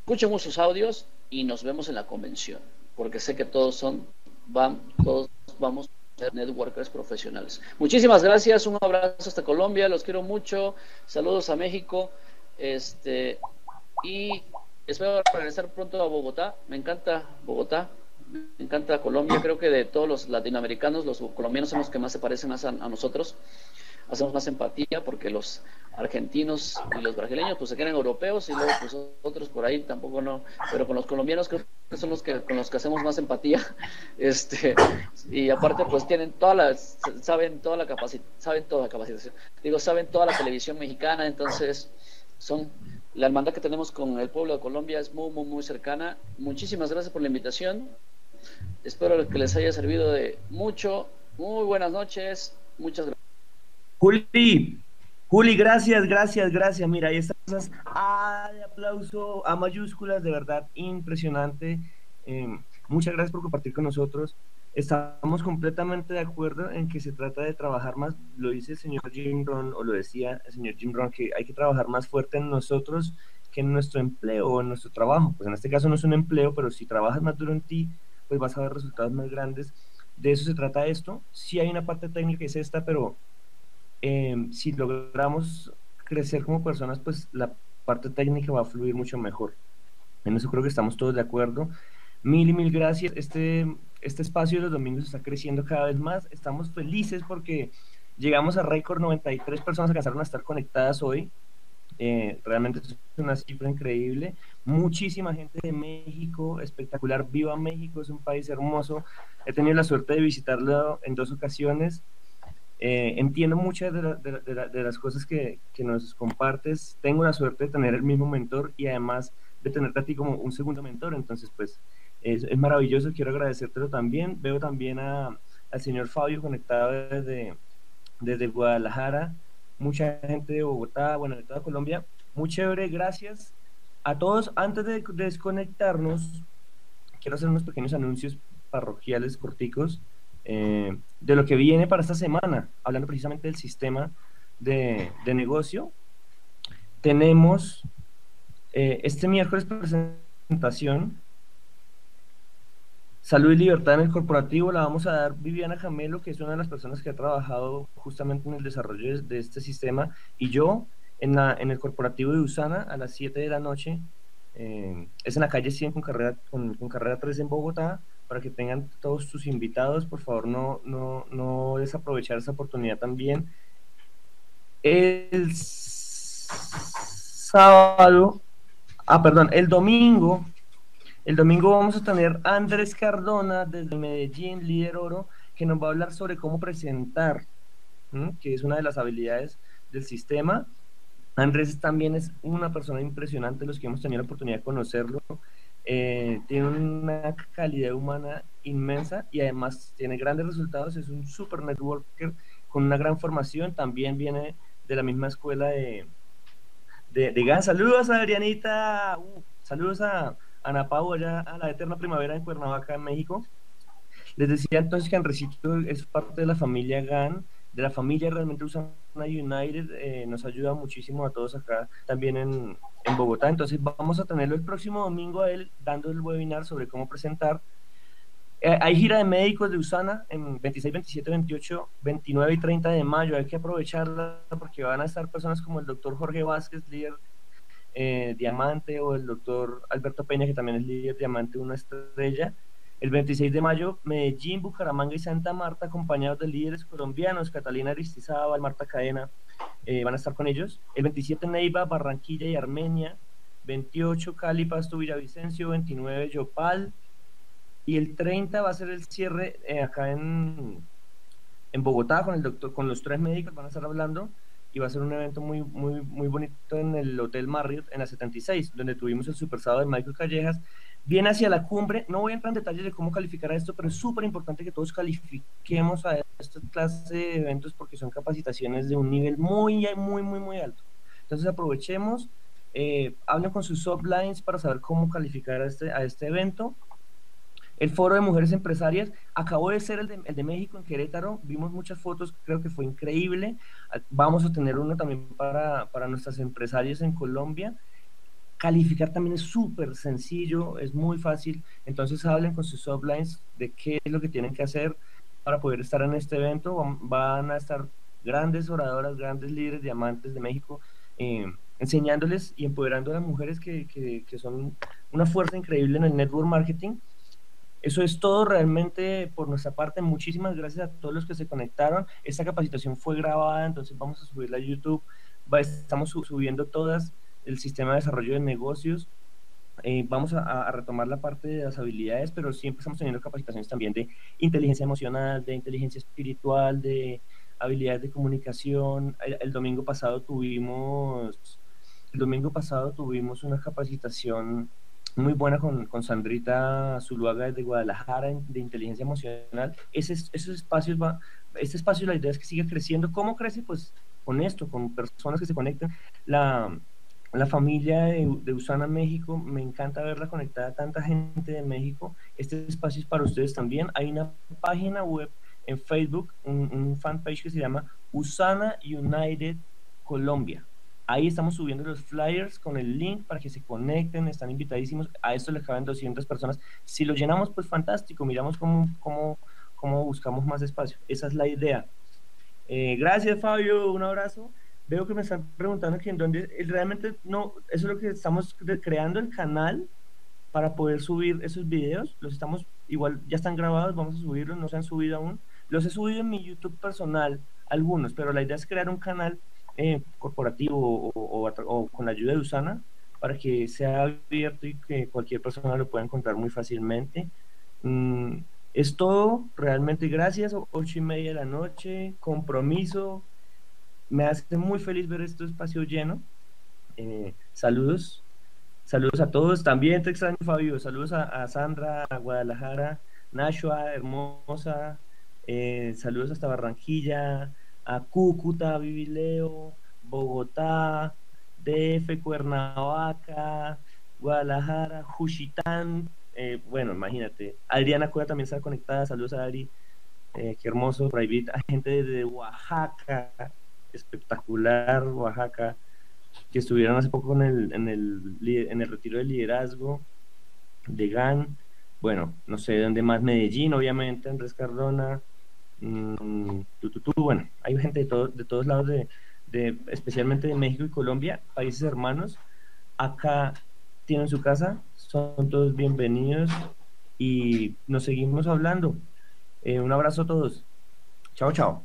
escuchen muchos audios y nos vemos en la convención, porque sé que todos son, van, todos vamos networkers profesionales. Muchísimas gracias, un abrazo hasta Colombia, los quiero mucho, saludos a México, este y espero regresar pronto a Bogotá, me encanta Bogotá, me encanta Colombia, creo que de todos los latinoamericanos, los colombianos son los que más se parecen más a nosotros hacemos más empatía porque los argentinos y los brasileños pues se quedan europeos y luego pues otros por ahí tampoco no, pero con los colombianos creo que son los que con los que hacemos más empatía, este y aparte pues tienen toda la saben toda la capacidad, saben toda la capacitación, digo saben toda la televisión mexicana, entonces son la hermandad que tenemos con el pueblo de Colombia es muy muy muy cercana. Muchísimas gracias por la invitación. Espero que les haya servido de mucho. Muy buenas noches. Muchas gracias. Juli, Juli, gracias, gracias, gracias. Mira, ahí estás. Ah, de aplauso a mayúsculas, de verdad, impresionante. Eh, muchas gracias por compartir con nosotros. Estamos completamente de acuerdo en que se trata de trabajar más, lo dice el señor Jim Ron, o lo decía el señor Jim Ron, que hay que trabajar más fuerte en nosotros que en nuestro empleo o en nuestro trabajo. Pues en este caso no es un empleo, pero si trabajas más duro en ti, pues vas a ver resultados más grandes. De eso se trata esto. Sí hay una parte técnica que es esta, pero eh, si logramos crecer como personas, pues la parte técnica va a fluir mucho mejor. En eso creo que estamos todos de acuerdo. Mil y mil gracias. Este, este espacio de los domingos está creciendo cada vez más. Estamos felices porque llegamos a récord 93 personas alcanzaron a estar conectadas hoy. Eh, realmente es una cifra increíble. Muchísima gente de México, espectacular. Viva México, es un país hermoso. He tenido la suerte de visitarlo en dos ocasiones. Eh, entiendo muchas de, las cosas que, nos compartes. Tengo la suerte de tener el mismo mentor y además de tenerte a ti como un segundo mentor. Entonces, pues es, maravilloso. Quiero agradecértelo también. Veo también a, al señor Fabio conectado desde, desde Guadalajara. Mucha gente de Bogotá, bueno, de toda Colombia. Muy chévere. Gracias a todos. Antes de desconectarnos, quiero hacer unos pequeños anuncios parroquiales corticos. Eh, de lo que viene para esta semana, hablando precisamente del sistema de, negocio. Tenemos eh, este miércoles presentación Salud y Libertad en el Corporativo la vamos a dar Viviana Jamelo, que es una de las personas que ha trabajado justamente en el desarrollo de, este sistema, y yo en, la, en el Corporativo de Usana a las 7 de la noche. Eh, es en la calle 100 con carrera, con, con carrera 3 en Bogotá para que tengan todos sus invitados. Por favor, no, no, no desaprovechar esa oportunidad también. El sábado, ah, perdón, el domingo, el domingo vamos a tener Andrés Cardona desde Medellín, líder oro, que nos va a hablar sobre cómo presentar, que es una de las habilidades del sistema. Andrés también es una persona impresionante, los que hemos tenido la oportunidad de conocerlo. Eh, tiene una calidad humana inmensa y además tiene grandes resultados, es un super networker con una gran formación, también viene de la misma escuela de, de, GAN. Saludos a Adrianita, uh, saludos a Ana Pau allá a la Eterna Primavera en Cuernavaca, en México. Les decía entonces que Andresito es parte de la familia GAN, de la familia realmente Usana United, eh, nos ayuda muchísimo a todos acá también en, en, Bogotá. Entonces vamos a tenerlo el próximo domingo a él dando el webinar sobre cómo presentar. Eh, hay gira de médicos de Usana en 26, 27, 28, 29 y 30 de mayo. Hay que aprovecharla porque van a estar personas como el doctor Jorge Vázquez, líder eh, diamante, o el doctor Alberto Peña, que también es líder diamante, una estrella el 26 de mayo, Medellín, Bucaramanga y Santa Marta, acompañados de líderes colombianos, Catalina Aristizábal, Marta Cadena, eh, van a estar con ellos. El 27, Neiva, Barranquilla y Armenia. 28, Cali, Pasto, Villavicencio. 29, Yopal. Y el 30 va a ser el cierre eh, acá en, en Bogotá con el doctor, con los tres médicos van a estar hablando y va a ser un evento muy, muy, muy bonito en el Hotel Marriott en la 76, donde tuvimos el super de Michael Callejas viene hacia la cumbre. No voy a entrar en detalles de cómo calificar a esto, pero es súper importante que todos califiquemos a esta clase de eventos porque son capacitaciones de un nivel muy, muy, muy, muy alto. Entonces aprovechemos, eh, hablen con sus sublines para saber cómo calificar a este, a este evento. El foro de mujeres empresarias acabó de ser el de, el de, México en Querétaro. Vimos muchas fotos, creo que fue increíble. Vamos a tener uno también para, para nuestras empresarias en Colombia. Calificar también es súper sencillo, es muy fácil. Entonces hablen con sus sublines de qué es lo que tienen que hacer para poder estar en este evento. Van a estar grandes oradoras, grandes líderes, diamantes de México, eh, enseñándoles y empoderando a las mujeres que, que, que son una fuerza increíble en el network marketing. Eso es todo realmente por nuestra parte. Muchísimas gracias a todos los que se conectaron. Esta capacitación fue grabada, entonces vamos a subirla a YouTube. Estamos subiendo todas el sistema de desarrollo de negocios. Eh, vamos a, retomar la parte de las habilidades, pero siempre estamos teniendo capacitaciones también de inteligencia emocional, de inteligencia espiritual, de habilidades de comunicación. El, domingo pasado tuvimos, el domingo pasado tuvimos una capacitación muy buena con, con Sandrita Zuluaga de Guadalajara de inteligencia emocional. Ese, esos espacios va, este espacio la idea es que siga creciendo. ¿Cómo crece? Pues con esto, con personas que se conecten. La, la familia de, de, Usana México, me encanta verla conectada a tanta gente de México. Este espacio es para ustedes también. Hay una página web en Facebook, un, un fanpage que se llama Usana United Colombia. Ahí estamos subiendo los flyers con el link para que se conecten, están invitadísimos. A esto le caben 200 personas. Si lo llenamos, pues fantástico. Miramos cómo, cómo, cómo buscamos más espacio. Esa es la idea. Eh, gracias, Fabio. Un abrazo veo que me están preguntando que en dónde realmente no, eso es lo que estamos creando el canal para poder subir esos videos, los estamos, igual ya están grabados, vamos a subirlos, no se han subido aún, los he subido en mi YouTube personal, algunos, pero la idea es crear un canal eh, corporativo o, o, o, con la ayuda de Usana para que sea abierto y que cualquier persona lo pueda encontrar muy fácilmente. Mm, es todo, realmente gracias, ocho y media de la noche, compromiso, me hace muy feliz ver este espacio lleno. Eh, saludos, saludos a todos. También te extraño, Fabio. Saludos a, Sandra, a Guadalajara, Nashua, hermosa. Eh, saludos hasta Barranquilla, a Cúcuta, Vivileo, Bogotá, DF, Cuernavaca, Guadalajara, Juchitán. Eh, bueno, imagínate. Adriana Cueva también está conectada. Saludos a Adri. qué hermoso. Private. A gente de Oaxaca, espectacular Oaxaca, que estuvieron hace poco en el, en el, en el retiro de liderazgo de GAN, bueno, no sé de dónde más, Medellín, obviamente, Andrés Cardona, mmm, bueno, hay gente de, todo, de todos lados, de, de, especialmente de México y Colombia, países hermanos, acá tienen su casa, son todos bienvenidos y nos seguimos hablando. Eh, un abrazo a todos. Chao, chao.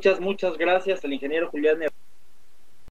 Muchas, muchas gracias al ingeniero Julián